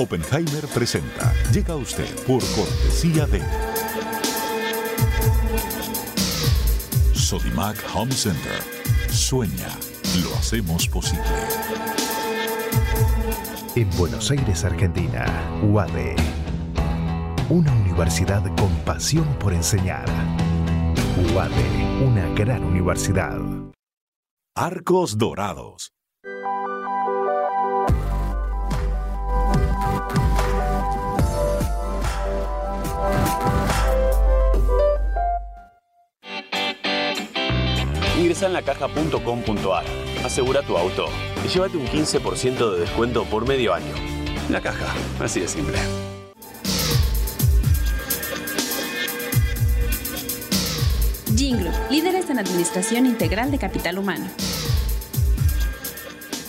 Oppenheimer presenta. Llega a usted por cortesía de Sodimac Home Center. Sueña, lo hacemos posible. En Buenos Aires, Argentina, UADE. Una universidad con pasión por enseñar. UADE, una gran universidad. Arcos Dorados. Ingresa en lacaja.com.ar, asegura tu auto y llévate un 15% de descuento por medio año. La caja, así de simple. Gingroup, líderes en administración integral de capital humano.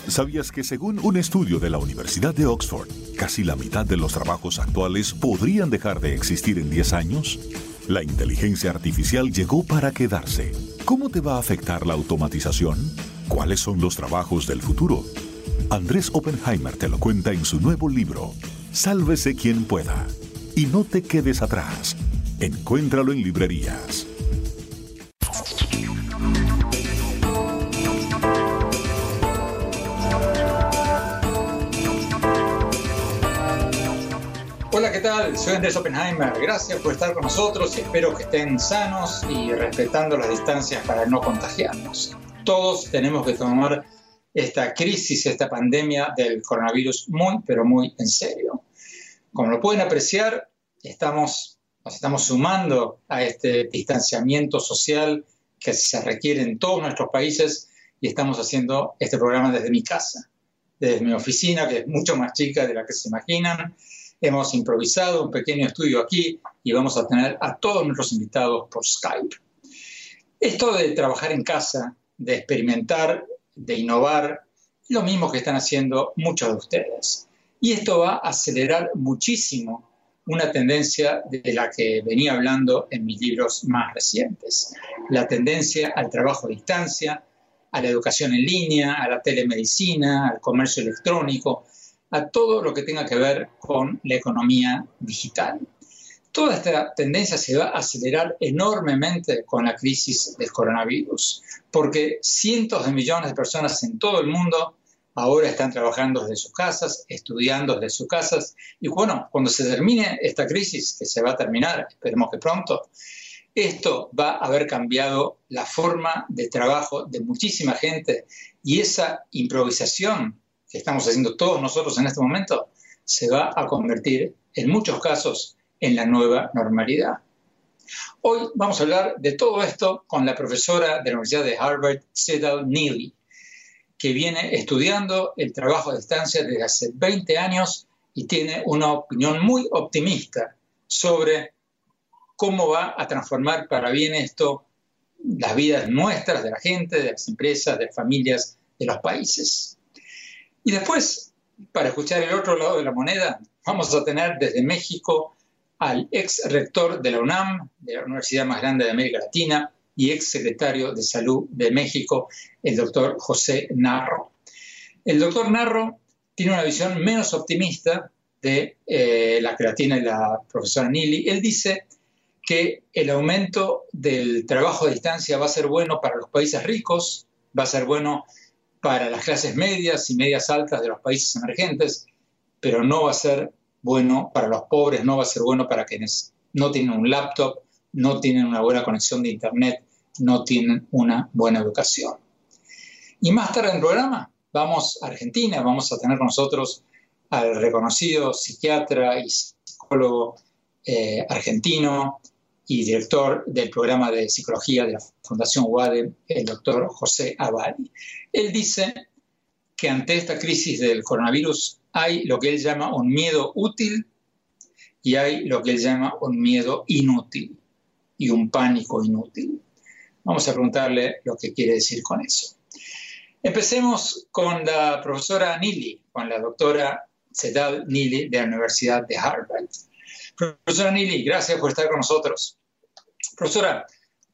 ¿Sabías que según un estudio de la Universidad de Oxford, casi la mitad de los trabajos actuales podrían dejar de existir en 10 años? La inteligencia artificial llegó para quedarse. ¿Cómo te va a afectar la automatización? ¿Cuáles son los trabajos del futuro? Andrés Oppenheimer te lo cuenta en su nuevo libro, Sálvese quien pueda. Y no te quedes atrás. Encuéntralo en librerías. Tal? Soy Andrés Oppenheimer. Gracias por estar con nosotros y espero que estén sanos y respetando las distancias para no contagiarnos. Todos tenemos que tomar esta crisis, esta pandemia del coronavirus muy, pero muy en serio. Como lo pueden apreciar, estamos, nos estamos sumando a este distanciamiento social que se requiere en todos nuestros países y estamos haciendo este programa desde mi casa, desde mi oficina, que es mucho más chica de la que se imaginan Hemos improvisado un pequeño estudio aquí y vamos a tener a todos nuestros invitados por Skype. Esto de trabajar en casa, de experimentar, de innovar, es lo mismo que están haciendo muchos de ustedes. Y esto va a acelerar muchísimo una tendencia de la que venía hablando en mis libros más recientes, la tendencia al trabajo a distancia, a la educación en línea, a la telemedicina, al comercio electrónico, a todo lo que tenga que ver con la economía digital. Toda esta tendencia se va a acelerar enormemente con la crisis del coronavirus, porque cientos de millones de personas en todo el mundo ahora están trabajando desde sus casas, estudiando desde sus casas, y bueno, cuando se termine esta crisis, que se va a terminar, esperemos que pronto, esto va a haber cambiado la forma de trabajo de muchísima gente y esa improvisación que estamos haciendo todos nosotros en este momento, se va a convertir en muchos casos en la nueva normalidad. Hoy vamos a hablar de todo esto con la profesora de la Universidad de Harvard, Cedal Neely, que viene estudiando el trabajo a distancia desde hace 20 años y tiene una opinión muy optimista sobre cómo va a transformar para bien esto las vidas nuestras, de la gente, de las empresas, de las familias, de los países. Y después, para escuchar el otro lado de la moneda, vamos a tener desde México al ex rector de la UNAM, de la universidad más grande de América Latina, y ex secretario de Salud de México, el doctor José Narro. El doctor Narro tiene una visión menos optimista de eh, la la tiene la profesora Nili. Él dice que el aumento del trabajo a distancia va a ser bueno para los países ricos, va a ser bueno para las clases medias y medias altas de los países emergentes, pero no va a ser bueno para los pobres, no va a ser bueno para quienes no tienen un laptop, no tienen una buena conexión de Internet, no tienen una buena educación. Y más tarde en el programa vamos a Argentina, vamos a tener con nosotros al reconocido psiquiatra y psicólogo eh, argentino, y director del programa de psicología de la Fundación UADE, el doctor José Abadi. Él dice que ante esta crisis del coronavirus hay lo que él llama un miedo útil y hay lo que él llama un miedo inútil y un pánico inútil. Vamos a preguntarle lo que quiere decir con eso. Empecemos con la profesora Neely, con la doctora Sedal Neely de la Universidad de Harvard. Profesora Neely, gracias por estar con nosotros. Profesora,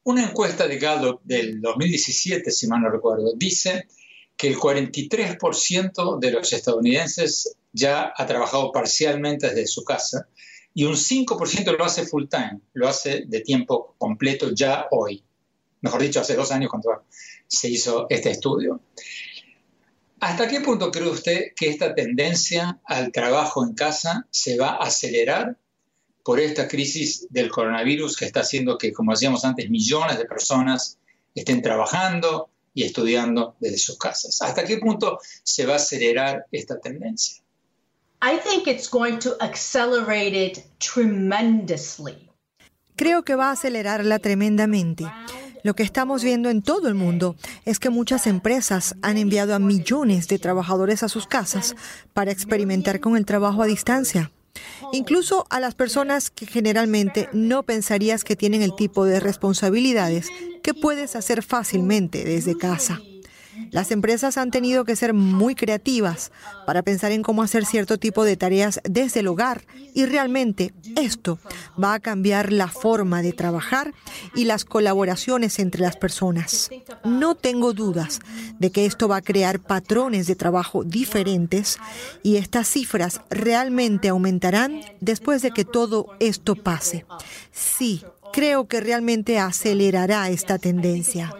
una encuesta de Gallup del 2017, si mal no recuerdo, dice que el 43% de los estadounidenses ya ha trabajado parcialmente desde su casa y un 5% lo hace full time, lo hace de tiempo completo ya hoy. Mejor dicho, hace dos años cuando se hizo este estudio. ¿Hasta qué punto cree usted que esta tendencia al trabajo en casa se va a acelerar por esta crisis del coronavirus que está haciendo que, como decíamos antes, millones de personas estén trabajando y estudiando desde sus casas? ¿Hasta qué punto se va a acelerar esta tendencia? Creo que va a acelerarla tremendamente. Lo que estamos viendo en todo el mundo es que muchas empresas han enviado a millones de trabajadores a sus casas para experimentar con el trabajo a distancia. Incluso a las personas que generalmente no pensarías que tienen el tipo de responsabilidades que puedes hacer fácilmente desde casa. Las empresas han tenido que ser muy creativas para pensar en cómo hacer cierto tipo de tareas desde el hogar y realmente esto va a cambiar la forma de trabajar y las colaboraciones entre las personas. No tengo dudas de que esto va a crear patrones de trabajo diferentes y estas cifras realmente aumentarán después de que todo esto pase. Sí, creo que realmente acelerará esta tendencia.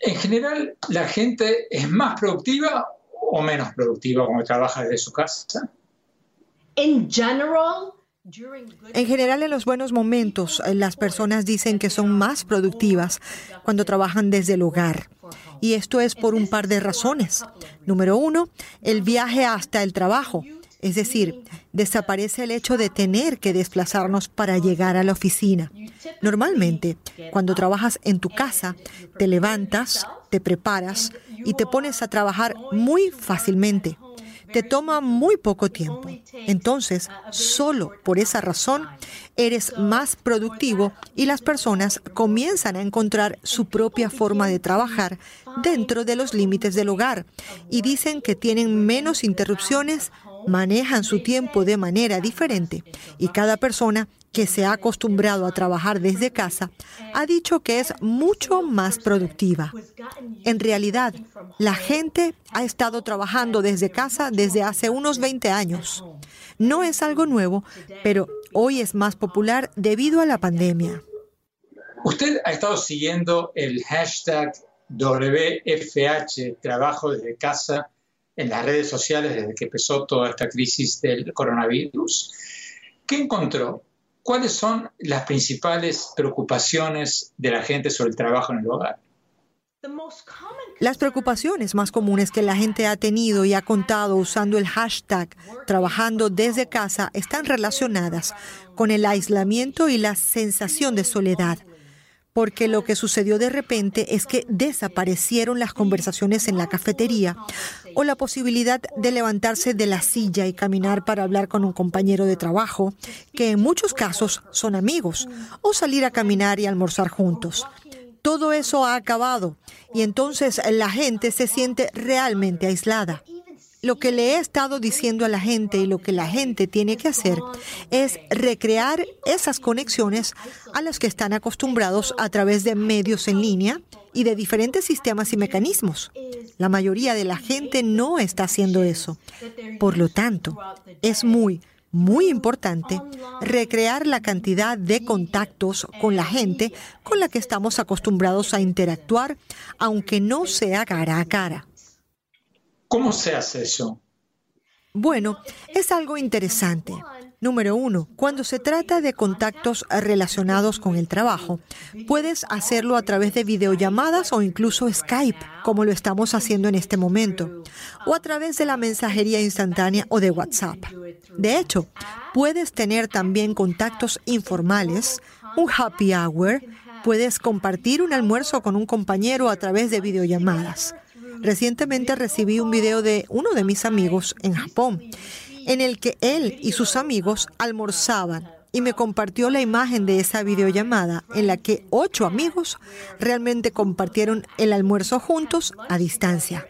En general, ¿la gente es más productiva o menos productiva cuando trabaja desde su casa? En general, en los buenos momentos, eh, las personas dicen que son más productivas cuando trabajan desde el hogar. Y esto es por un par de razones. Número uno, el viaje hasta el trabajo. Es decir, desaparece el hecho de tener que desplazarnos para llegar a la oficina. Normalmente, cuando trabajas en tu casa, te levantas, te preparas y te pones a trabajar muy fácilmente. Te toma muy poco tiempo. Entonces, solo por esa razón, eres más productivo y las personas comienzan a encontrar su propia forma de trabajar dentro de los límites del hogar y dicen que tienen menos interrupciones manejan su tiempo de manera diferente y cada persona que se ha acostumbrado a trabajar desde casa ha dicho que es mucho más productiva. En realidad, la gente ha estado trabajando desde casa desde hace unos 20 años. No es algo nuevo, pero hoy es más popular debido a la pandemia. Usted ha estado siguiendo el hashtag WFH, trabajo desde casa, en las redes sociales desde que empezó toda esta crisis del coronavirus. ¿Qué encontró? ¿Cuáles son las principales preocupaciones de la gente sobre el trabajo en el hogar? Las preocupaciones más comunes que la gente ha tenido y ha contado usando el hashtag trabajando desde casa están relacionadas con el aislamiento y la sensación de soledad porque lo que sucedió de repente es que desaparecieron las conversaciones en la cafetería o la posibilidad de levantarse de la silla y caminar para hablar con un compañero de trabajo, que en muchos casos son amigos, o salir a caminar y almorzar juntos. Todo eso ha acabado y entonces la gente se siente realmente aislada. Lo que le he estado diciendo a la gente y lo que la gente tiene que hacer es recrear esas conexiones a las que están acostumbrados a través de medios en línea y de diferentes sistemas y mecanismos. La mayoría de la gente no está haciendo eso. Por lo tanto, es muy, muy importante recrear la cantidad de contactos con la gente con la que estamos acostumbrados a interactuar, aunque no sea cara a cara. ¿Cómo se hace eso? Bueno, es algo interesante. Número uno, cuando se trata de contactos relacionados con el trabajo, puedes hacerlo a través de videollamadas o incluso Skype, como lo estamos haciendo en este momento, o a través de la mensajería instantánea o de WhatsApp. De hecho, puedes tener también contactos informales, un happy hour, puedes compartir un almuerzo con un compañero a través de videollamadas. Recientemente recibí un video de uno de mis amigos en Japón, en el que él y sus amigos almorzaban y me compartió la imagen de esa videollamada en la que ocho amigos realmente compartieron el almuerzo juntos a distancia.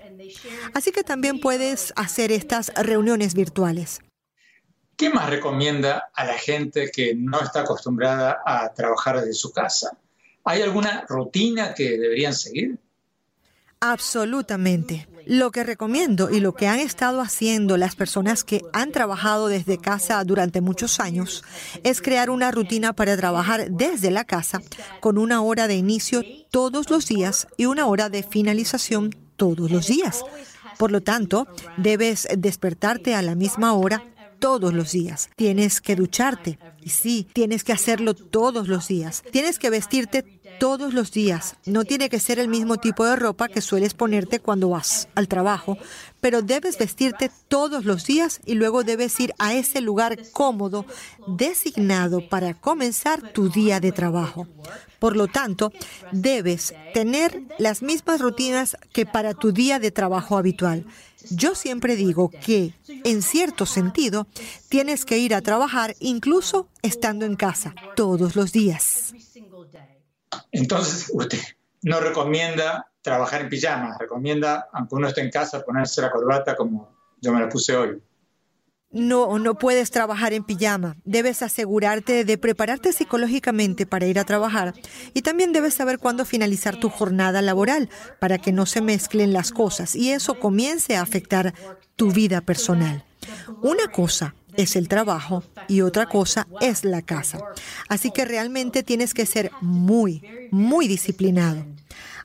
Así que también puedes hacer estas reuniones virtuales. ¿Qué más recomienda a la gente que no está acostumbrada a trabajar desde su casa? ¿Hay alguna rutina que deberían seguir? Absolutamente. Lo que recomiendo y lo que han estado haciendo las personas que han trabajado desde casa durante muchos años es crear una rutina para trabajar desde la casa con una hora de inicio todos los días y una hora de finalización todos los días. Por lo tanto, debes despertarte a la misma hora todos los días. Tienes que ducharte. Y sí, tienes que hacerlo todos los días. Tienes que vestirte todos los días. No tiene que ser el mismo tipo de ropa que sueles ponerte cuando vas al trabajo, pero debes vestirte todos los días y luego debes ir a ese lugar cómodo designado para comenzar tu día de trabajo. Por lo tanto, debes tener las mismas rutinas que para tu día de trabajo habitual. Yo siempre digo que, en cierto sentido, tienes que ir a trabajar incluso estando en casa todos los días. Entonces, usted no recomienda trabajar en pijama, recomienda, aunque uno esté en casa, ponerse la corbata como yo me la puse hoy. No, no puedes trabajar en pijama. Debes asegurarte de prepararte psicológicamente para ir a trabajar y también debes saber cuándo finalizar tu jornada laboral para que no se mezclen las cosas y eso comience a afectar tu vida personal. Una cosa es el trabajo y otra cosa es la casa. Así que realmente tienes que ser muy, muy disciplinado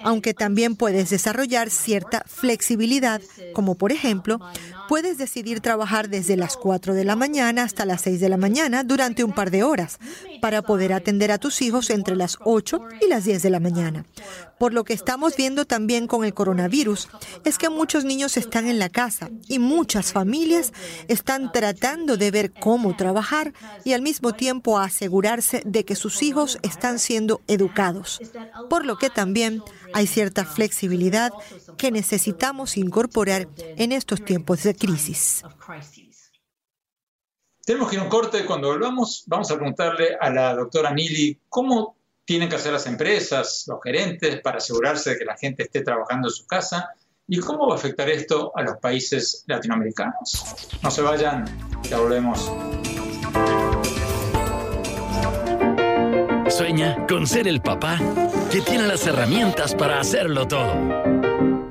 aunque también puedes desarrollar cierta flexibilidad, como por ejemplo, puedes decidir trabajar desde las 4 de la mañana hasta las 6 de la mañana durante un par de horas para poder atender a tus hijos entre las 8 y las 10 de la mañana. Por lo que estamos viendo también con el coronavirus es que muchos niños están en la casa y muchas familias están tratando de ver cómo trabajar y al mismo tiempo asegurarse de que sus hijos están siendo educados. Por lo que también hay cierta flexibilidad que necesitamos incorporar en estos tiempos de crisis. Tenemos que ir a un corte. Cuando volvamos, vamos a preguntarle a la doctora Nili cómo tienen que hacer las empresas, los gerentes, para asegurarse de que la gente esté trabajando en su casa y cómo va a afectar esto a los países latinoamericanos. No se vayan, ya volvemos. Sueña con ser el papá que tiene las herramientas para hacerlo todo.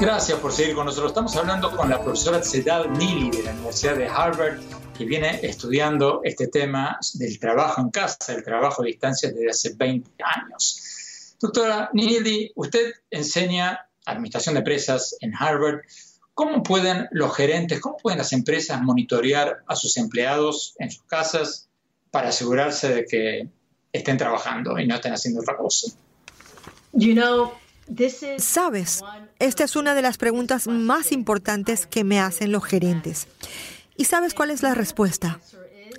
Gracias por seguir con nosotros. Estamos hablando con la profesora Sedal Nili de la Universidad de Harvard, que viene estudiando este tema del trabajo en casa, el trabajo a distancia desde hace 20 años. Doctora Nili, usted enseña administración de empresas en Harvard. ¿Cómo pueden los gerentes, cómo pueden las empresas monitorear a sus empleados en sus casas para asegurarse de que estén trabajando y no estén haciendo otra cosa? You know, Sabes, esta es una de las preguntas más importantes que me hacen los gerentes. ¿Y sabes cuál es la respuesta?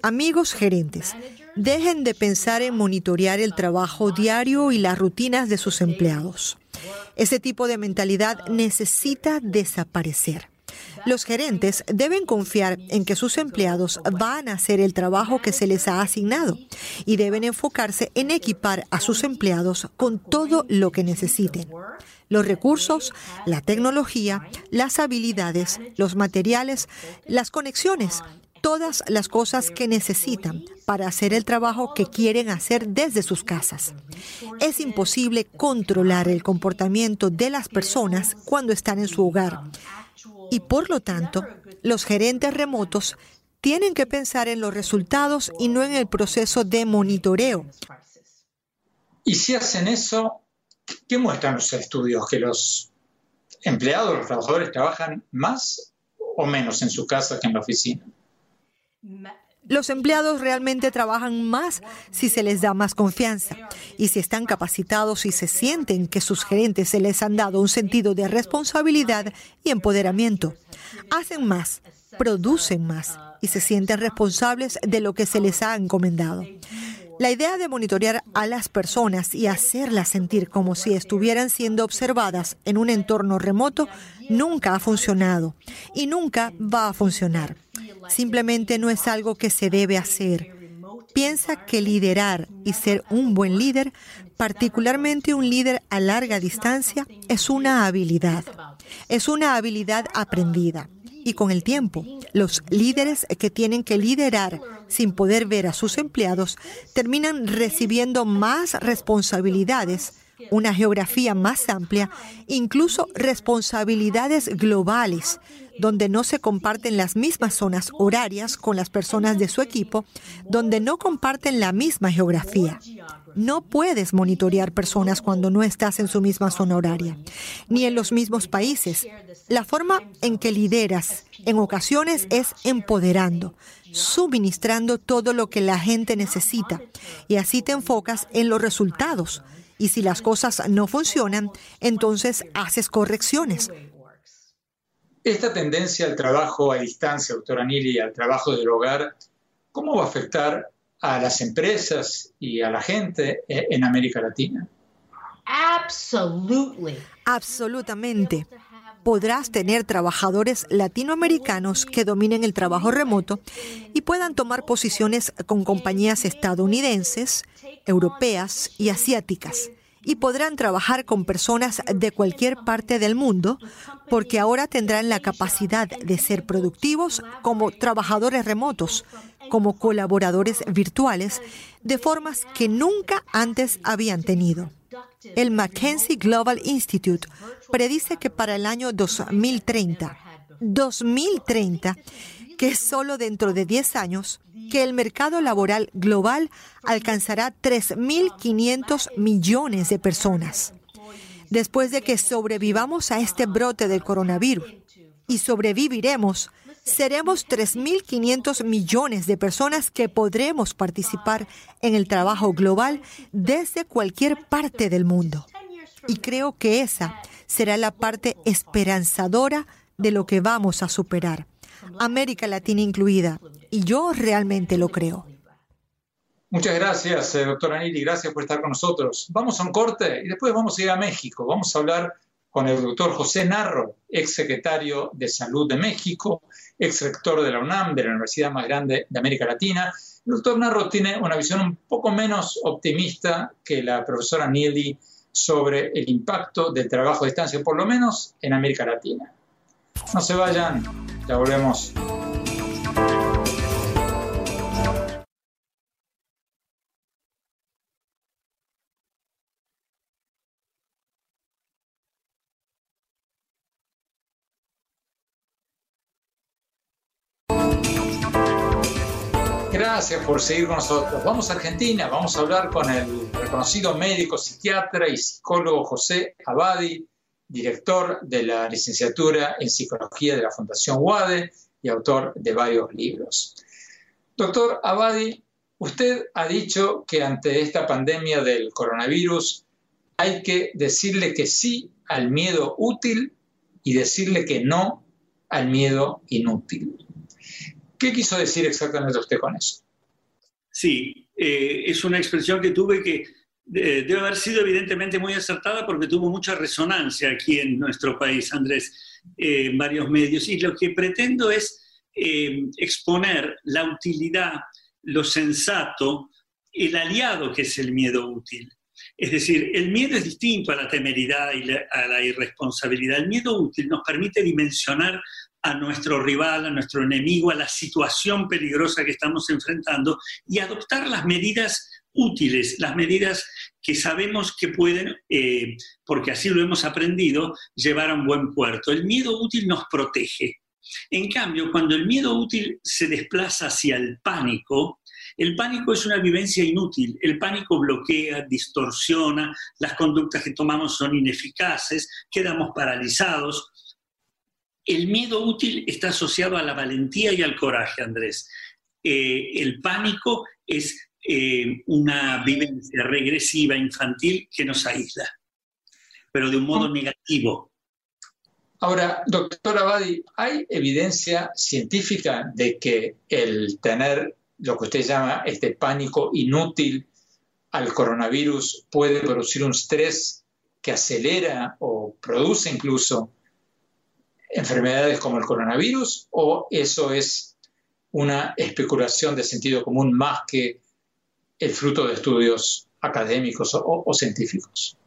Amigos gerentes, dejen de pensar en monitorear el trabajo diario y las rutinas de sus empleados. Ese tipo de mentalidad necesita desaparecer. Los gerentes deben confiar en que sus empleados van a hacer el trabajo que se les ha asignado y deben enfocarse en equipar a sus empleados con todo lo que necesiten. Los recursos, la tecnología, las habilidades, los materiales, las conexiones, todas las cosas que necesitan para hacer el trabajo que quieren hacer desde sus casas. Es imposible controlar el comportamiento de las personas cuando están en su hogar, y por lo tanto, los gerentes remotos tienen que pensar en los resultados y no en el proceso de monitoreo. Y si hacen eso, ¿Qué muestran los estudios? ¿Que los empleados, los trabajadores trabajan más o menos en su casa que en la oficina? Los empleados realmente trabajan más si se les da más confianza y si están capacitados y se sienten que sus gerentes se les han dado un sentido de responsabilidad y empoderamiento. Hacen más, producen más y se sienten responsables de lo que se les ha encomendado. La idea de monitorear a las personas y hacerlas sentir como si estuvieran siendo observadas en un entorno remoto nunca ha funcionado y nunca va a funcionar. Simplemente no es algo que se debe hacer. Piensa que liderar y ser un buen líder, particularmente un líder a larga distancia, es una habilidad. Es una habilidad aprendida. Y con el tiempo, los líderes que tienen que liderar sin poder ver a sus empleados terminan recibiendo más responsabilidades, una geografía más amplia, incluso responsabilidades globales donde no se comparten las mismas zonas horarias con las personas de su equipo, donde no comparten la misma geografía. No puedes monitorear personas cuando no estás en su misma zona horaria, ni en los mismos países. La forma en que lideras en ocasiones es empoderando, suministrando todo lo que la gente necesita, y así te enfocas en los resultados. Y si las cosas no funcionan, entonces haces correcciones. Esta tendencia al trabajo a distancia, doctora Nili, al trabajo del hogar, ¿cómo va a afectar a las empresas y a la gente en América Latina? Absolutamente. Podrás tener trabajadores latinoamericanos que dominen el trabajo remoto y puedan tomar posiciones con compañías estadounidenses, europeas y asiáticas y podrán trabajar con personas de cualquier parte del mundo porque ahora tendrán la capacidad de ser productivos como trabajadores remotos, como colaboradores virtuales, de formas que nunca antes habían tenido. El Mackenzie Global Institute predice que para el año 2030, 2030, que es solo dentro de 10 años, que el mercado laboral global alcanzará 3.500 millones de personas. Después de que sobrevivamos a este brote del coronavirus, y sobreviviremos, seremos 3.500 millones de personas que podremos participar en el trabajo global desde cualquier parte del mundo. Y creo que esa será la parte esperanzadora de lo que vamos a superar. América Latina incluida. Y yo realmente lo creo. Muchas gracias, eh, doctora Nili. Gracias por estar con nosotros. Vamos a un corte y después vamos a ir a México. Vamos a hablar con el doctor José Narro, ex secretario de Salud de México, ex rector de la UNAM, de la universidad más grande de América Latina. El doctor Narro tiene una visión un poco menos optimista que la profesora Nili sobre el impacto del trabajo a distancia, por lo menos en América Latina. No se vayan, ya volvemos. Gracias por seguir con nosotros. Vamos a Argentina, vamos a hablar con el reconocido médico, psiquiatra y psicólogo José Abadi, director de la licenciatura en psicología de la Fundación UADE y autor de varios libros. Doctor Abadi, usted ha dicho que ante esta pandemia del coronavirus hay que decirle que sí al miedo útil y decirle que no al miedo inútil. ¿Qué quiso decir exactamente usted con eso? Sí, eh, es una expresión que tuve que debe haber sido evidentemente muy acertada porque tuvo mucha resonancia aquí en nuestro país, Andrés, eh, en varios medios. Y lo que pretendo es eh, exponer la utilidad, lo sensato, el aliado que es el miedo útil. Es decir, el miedo es distinto a la temeridad y a la irresponsabilidad. El miedo útil nos permite dimensionar a nuestro rival, a nuestro enemigo, a la situación peligrosa que estamos enfrentando y adoptar las medidas útiles, las medidas que sabemos que pueden, eh, porque así lo hemos aprendido, llevar a un buen puerto. El miedo útil nos protege. En cambio, cuando el miedo útil se desplaza hacia el pánico, El pánico es una vivencia inútil. El pánico bloquea, distorsiona, las conductas que tomamos son ineficaces, quedamos paralizados. El miedo útil está asociado a la valentía y al coraje, Andrés. Eh, el pánico es eh, una vivencia regresiva infantil que nos aísla, pero de un modo negativo. Ahora, doctor Abadi, ¿hay evidencia científica de que el tener lo que usted llama este pánico inútil al coronavirus puede producir un estrés que acelera o produce incluso enfermedades como el coronavirus? ¿O eso es una especulación de sentido común más que el fruto de estudios académicos o, científicos?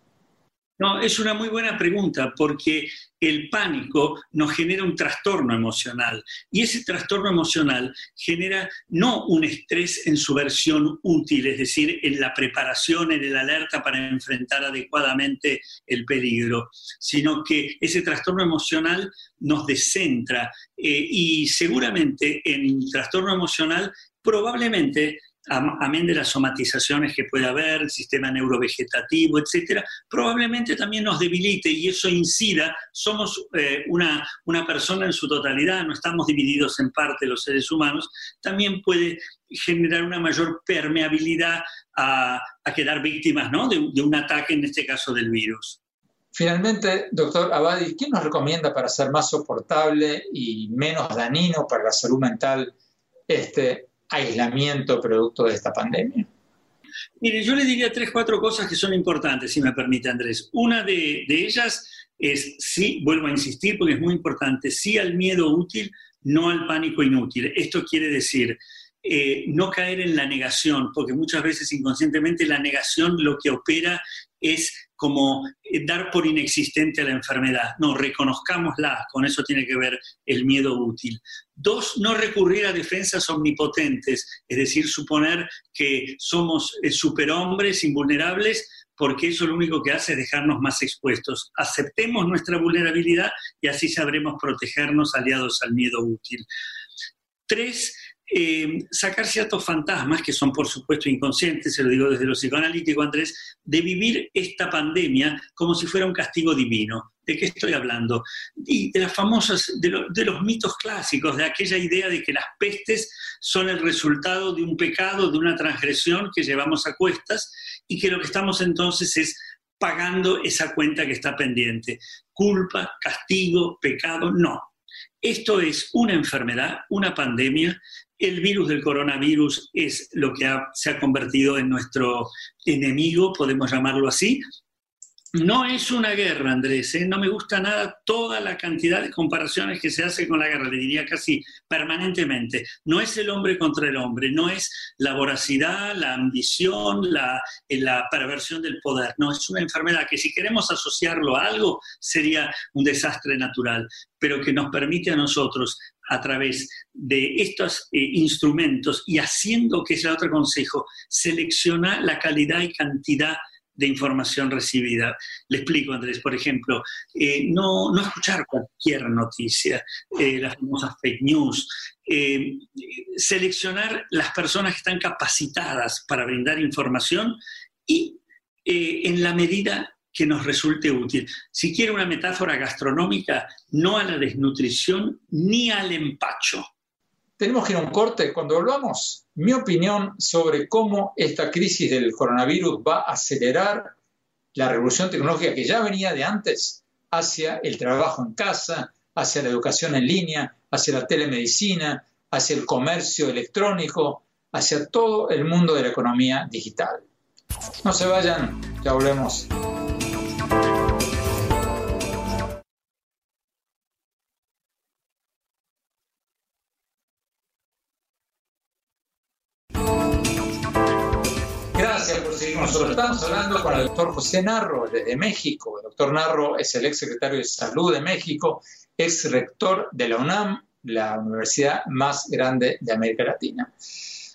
No, es una muy buena pregunta porque el pánico nos genera un trastorno emocional y ese trastorno emocional genera no un estrés en su versión útil, es decir, en la preparación, en el alerta para enfrentar adecuadamente el peligro, sino que ese trastorno emocional nos descentra eh, y seguramente en trastorno emocional probablemente amén de las somatizaciones que puede haber, el sistema neurovegetativo, etcétera, probablemente también nos debilite y eso incida. Somos eh, una, una persona en su totalidad, no estamos divididos en parte los seres humanos, también puede generar una mayor permeabilidad a, quedar víctimas ¿no? de, de un ataque, en este caso del virus. Finalmente, doctor Abadi, ¿qué nos recomienda para ser más soportable y menos dañino para la salud mental este aislamiento producto de esta pandemia? Mire, yo le diría tres, cuatro cosas que son importantes, si me permite, Andrés. Una de, ellas es, sí, vuelvo a insistir porque es muy importante, sí al miedo útil, no al pánico inútil. Esto quiere decir, eh, no caer en la negación, porque muchas veces inconscientemente la negación lo que opera es como eh, dar por inexistente a la enfermedad. No, reconozcámosla, con eso tiene que ver el miedo útil. Dos, no recurrir a defensas omnipotentes, es decir, suponer que somos eh, superhombres invulnerables porque eso lo único que hace es dejarnos más expuestos. Aceptemos nuestra vulnerabilidad y así sabremos protegernos aliados al miedo útil. Tres, eh, sacar ciertos fantasmas, que son por supuesto inconscientes, se lo digo desde lo psicoanalítico, Andrés, de vivir esta pandemia como si fuera un castigo divino. ¿De qué estoy hablando? Y de las famosas, de, de los mitos clásicos, de aquella idea de que las pestes son el resultado de un pecado, de una transgresión que llevamos a cuestas y que lo que estamos entonces es pagando esa cuenta que está pendiente. Culpa, castigo, pecado, no. Esto es una enfermedad, una pandemia el virus del coronavirus es lo que se ha convertido en nuestro enemigo, podemos llamarlo así, no es una guerra, Andrés, ¿eh? no me gusta nada toda la cantidad de comparaciones que se hace con la guerra, le diría casi permanentemente. No es el hombre contra el hombre, no es la voracidad, la ambición, la, la perversión del poder, no, es una enfermedad que si queremos asociarlo a algo sería un desastre natural, pero que nos permite a nosotros a través de estos eh, instrumentos y haciendo, que es el otro consejo, seleccionar la calidad y cantidad de información recibida. Le explico, Andrés, por ejemplo, eh, no, no, escuchar cualquier noticia, eh, las famosas fake news, seleccionar las personas que están capacitadas para brindar información y en la medida que nos resulte útil. Si quiere una metáfora gastronómica, no a la desnutrición ni al empacho. Tenemos que ir a un corte. Cuando volvamos, mi opinión sobre cómo esta crisis del coronavirus va a acelerar la revolución tecnológica que ya venía de antes hacia el trabajo en casa, hacia la educación en línea, hacia la telemedicina, hacia el comercio electrónico, hacia todo el mundo de la economía digital. No se vayan, ya volvemos. Hablando con el doctor José Narro de México. El doctor Narro es el ex secretario de Salud de México, ex rector de la UNAM, la universidad más grande de América Latina.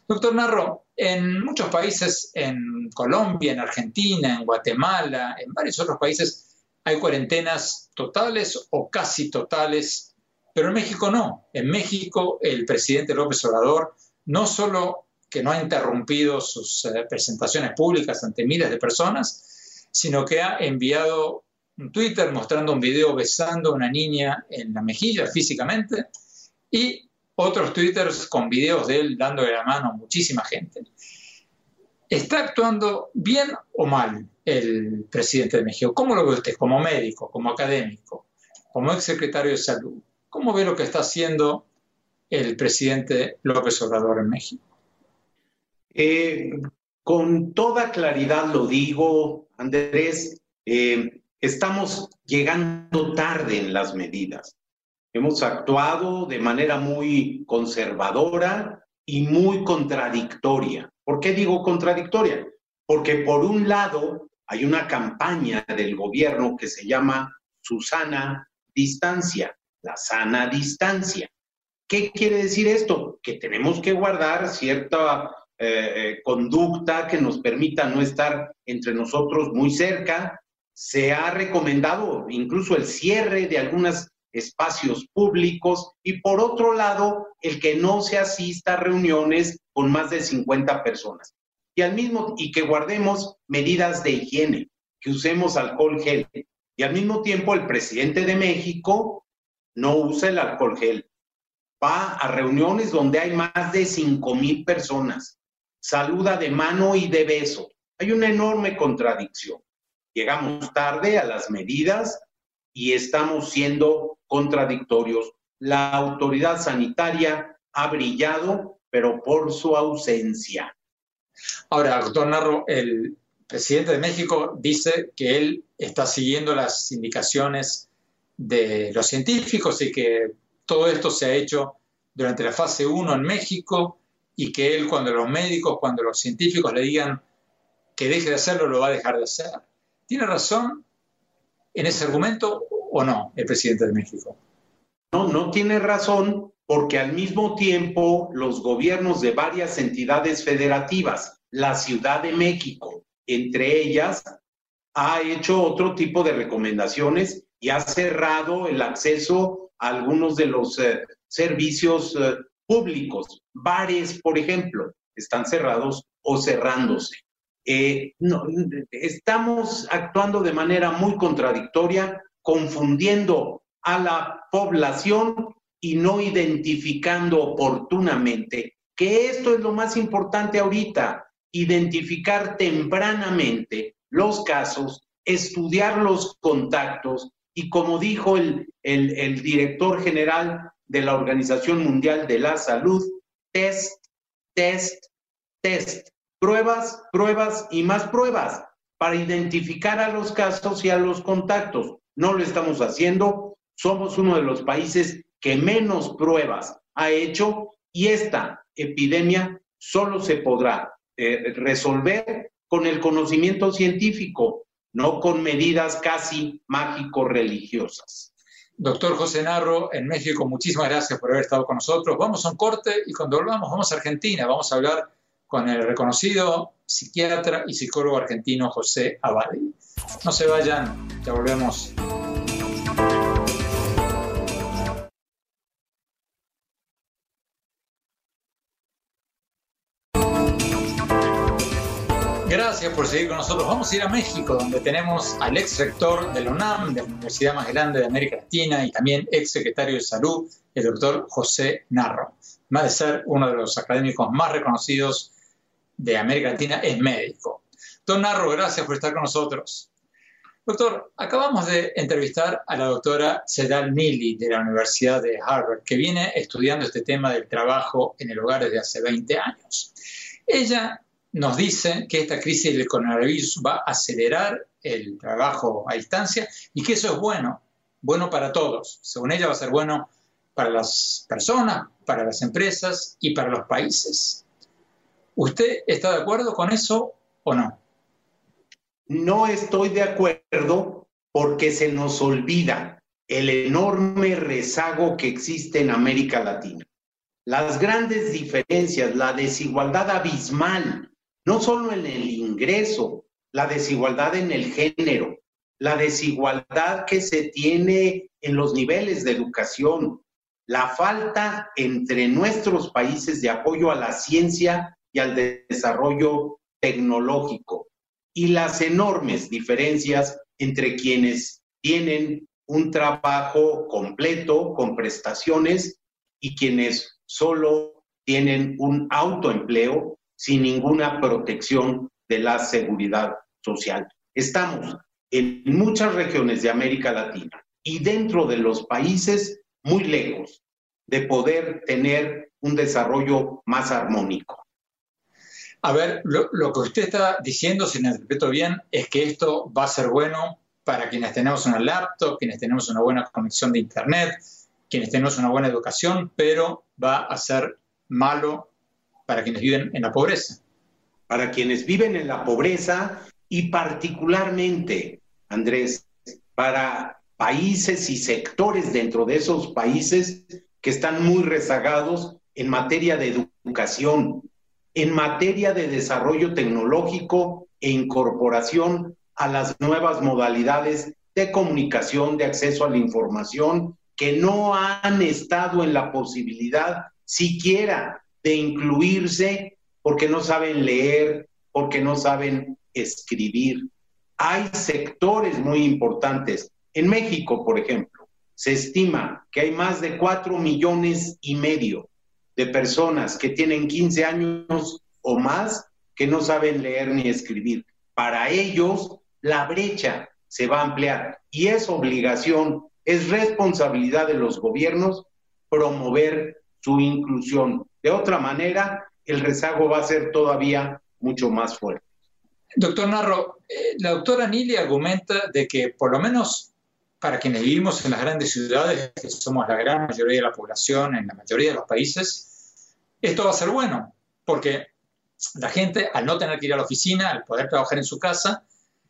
Doctor Narro, en muchos países, en Colombia, en Argentina, en Guatemala, en varios otros países, hay cuarentenas totales o casi totales, pero en México no. En México el presidente López Obrador no solo que no ha interrumpido sus eh, presentaciones públicas ante miles de personas, sino que ha enviado un Twitter mostrando un video besando a una niña en la mejilla físicamente y otros Twitters con videos de él dándole la mano a muchísima gente. ¿Está actuando bien o mal el presidente de México? ¿Cómo lo ve usted como médico, como académico, como ex secretario de salud? ¿Cómo ve lo que está haciendo el presidente López Obrador en México? Eh, con toda claridad lo digo, Andrés, eh, estamos llegando tarde en las medidas. Hemos actuado de manera muy conservadora y muy contradictoria. ¿Por qué digo contradictoria? Porque por un lado hay una campaña del gobierno que se llama Susana Distancia, la sana distancia. ¿Qué quiere decir esto? Que tenemos que guardar cierta eh, eh, conducta que nos permita no estar entre nosotros muy cerca. Se ha recomendado incluso el cierre de algunos espacios públicos y por otro lado, el que no se asista a reuniones con más de 50 personas. Y al mismo y que guardemos medidas de higiene, que usemos alcohol gel. Y al mismo tiempo el presidente de México no usa el alcohol gel. Va a reuniones donde hay más de 5 mil personas. Saluda de mano y de beso. Hay una enorme contradicción. Llegamos tarde a las medidas y estamos siendo contradictorios. La autoridad sanitaria ha brillado, pero por su ausencia. Ahora, doctor Narro, el presidente de México dice que él está siguiendo las indicaciones de los científicos y que todo esto se ha hecho durante la fase 1 en México y que él cuando los médicos, cuando los científicos le digan que deje de hacerlo, lo va a dejar de hacer. ¿Tiene razón en ese argumento o no el presidente de México? No, no tiene razón porque al mismo tiempo los gobiernos de varias entidades federativas, la Ciudad de México, entre ellas, ha hecho otro tipo de recomendaciones y ha cerrado el acceso a algunos de los eh, servicios eh, públicos. Bares, por ejemplo, están cerrados o cerrándose. Eh, estamos actuando de manera muy contradictoria, confundiendo a la población y no identificando oportunamente, que esto es lo más importante ahorita, identificar tempranamente los casos, estudiar los contactos y como dijo el, el, director general de la Organización Mundial de la Salud, test, test, test. Pruebas, pruebas y más pruebas para identificar a los casos y a los contactos. No lo estamos haciendo. Somos uno de los países que menos pruebas ha hecho y esta epidemia solo se podrá eh, resolver con el conocimiento científico, no con medidas casi mágico-religiosas. Doctor José Narro, en México, muchísimas gracias por haber estado con nosotros. Vamos a un corte y cuando volvamos vamos a Argentina. Vamos a hablar con el reconocido psiquiatra y psicólogo argentino José Abadi. No se vayan, ya volvemos. Por seguir con nosotros. Vamos a ir a México, donde tenemos al ex rector de la UNAM, de la universidad más grande de América Latina, y también ex secretario de Salud, el doctor José Narro. Más de ser uno de los académicos más reconocidos de América Latina, es médico. Don Narro, gracias por estar con nosotros. Doctor, acabamos de entrevistar a la doctora Sedal Nili de la Universidad de Harvard, que viene estudiando este tema del trabajo en el hogar desde hace 20 años. Ella nos dice que esta crisis del coronavirus va a acelerar el trabajo a distancia y que eso es bueno, bueno para todos. Según ella va a ser bueno para las personas, para las empresas y para los países. ¿Usted está de acuerdo con eso o no? No estoy de acuerdo porque se nos olvida el enorme rezago que existe en América Latina. Las grandes diferencias, la desigualdad abismal no solo en el ingreso, la desigualdad en el género, la desigualdad que se tiene en los niveles de educación, la falta entre nuestros países de apoyo a la ciencia y al desarrollo tecnológico y las enormes diferencias entre quienes tienen un trabajo completo con prestaciones y quienes solo tienen un autoempleo sin ninguna protección de la seguridad social. Estamos en muchas regiones de América Latina y dentro de los países muy lejos de poder tener un desarrollo más armónico. A ver, lo, que usted está diciendo, si me interpreto bien, es que esto va a ser bueno para quienes tenemos una laptop, quienes tenemos una buena conexión de Internet, quienes tenemos una buena educación, pero va a ser malo para quienes viven en la pobreza. Para quienes viven en la pobreza y particularmente, Andrés, para países y sectores dentro de esos países que están muy rezagados en materia de educación, en materia de desarrollo tecnológico e incorporación a las nuevas modalidades de comunicación, de acceso a la información, que no han estado en la posibilidad siquiera de incluirse porque no saben leer, porque no saben escribir. Hay sectores muy importantes. En México, por ejemplo, se estima que hay más de cuatro millones y medio de personas que tienen 15 años o más que no saben leer ni escribir. Para ellos, la brecha se va a ampliar y es obligación, es responsabilidad de los gobiernos promover su inclusión. De otra manera, el rezago va a ser todavía mucho más fuerte. Doctor Narro, eh, la doctora Nili argumenta de que por lo menos para quienes vivimos en las grandes ciudades, que somos la gran mayoría de la población en la mayoría de los países, esto va a ser bueno, porque la gente, al no tener que ir a la oficina, al poder trabajar en su casa,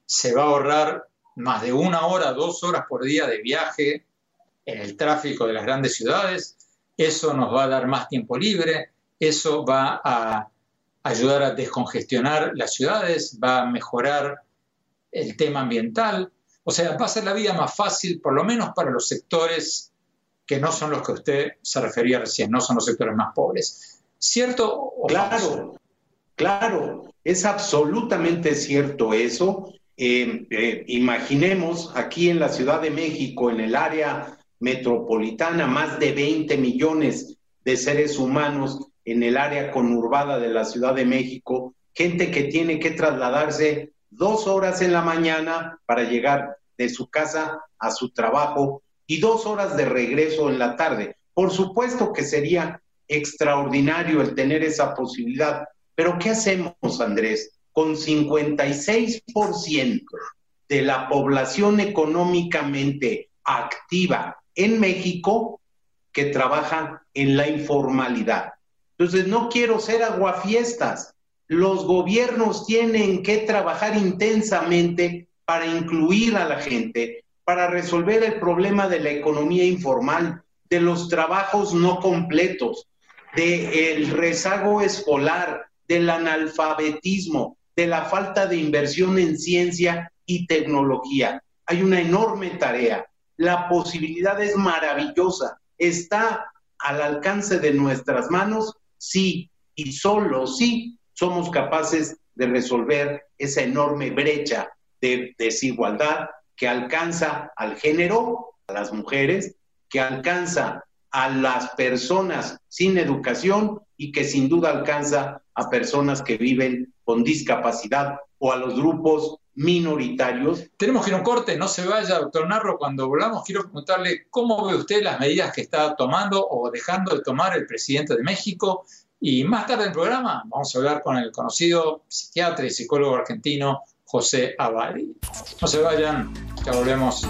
se va a ahorrar más de una hora, dos horas por día de viaje en el tráfico de las grandes ciudades. Eso nos va a dar más tiempo libre, eso va a ayudar a descongestionar las ciudades, va a mejorar el tema ambiental, o sea, va a ser la vida más fácil, por lo menos para los sectores que no son los que usted se refería recién, no son los sectores más pobres. ¿Cierto? Claro, claro, es absolutamente cierto eso. Eh, eh, imaginemos aquí en la Ciudad de México, en el área metropolitana, más de 20 millones de seres humanos en el área conurbada de la Ciudad de México, gente que tiene que trasladarse dos horas en la mañana para llegar de su casa a su trabajo y dos horas de regreso en la tarde. Por supuesto que sería extraordinario el tener esa posibilidad, pero ¿qué hacemos, Andrés? Con 56% de la población económicamente activa en México que trabaja en la informalidad. Entonces, no quiero ser aguafiestas, los gobiernos tienen que trabajar intensamente para incluir a la gente, para resolver el problema de la economía informal, de los trabajos no completos, del rezago escolar, del analfabetismo, de la falta de inversión en ciencia y tecnología. Hay una enorme tarea. La posibilidad es maravillosa. Está al alcance de nuestras manos, sí, y solo sí somos capaces de resolver esa enorme brecha de desigualdad que alcanza al género, a las mujeres, que alcanza a las personas sin educación y que sin duda alcanza a personas que viven con discapacidad o a los grupos minoritarios. Tenemos que ir a un corte, no se vaya, doctor Narro. Cuando volvamos, quiero preguntarle cómo ve usted las medidas que está tomando o dejando de tomar el presidente de México y más tarde en el programa vamos a hablar con el conocido psiquiatra y psicólogo argentino José Avali. No se vayan, ya volvemos.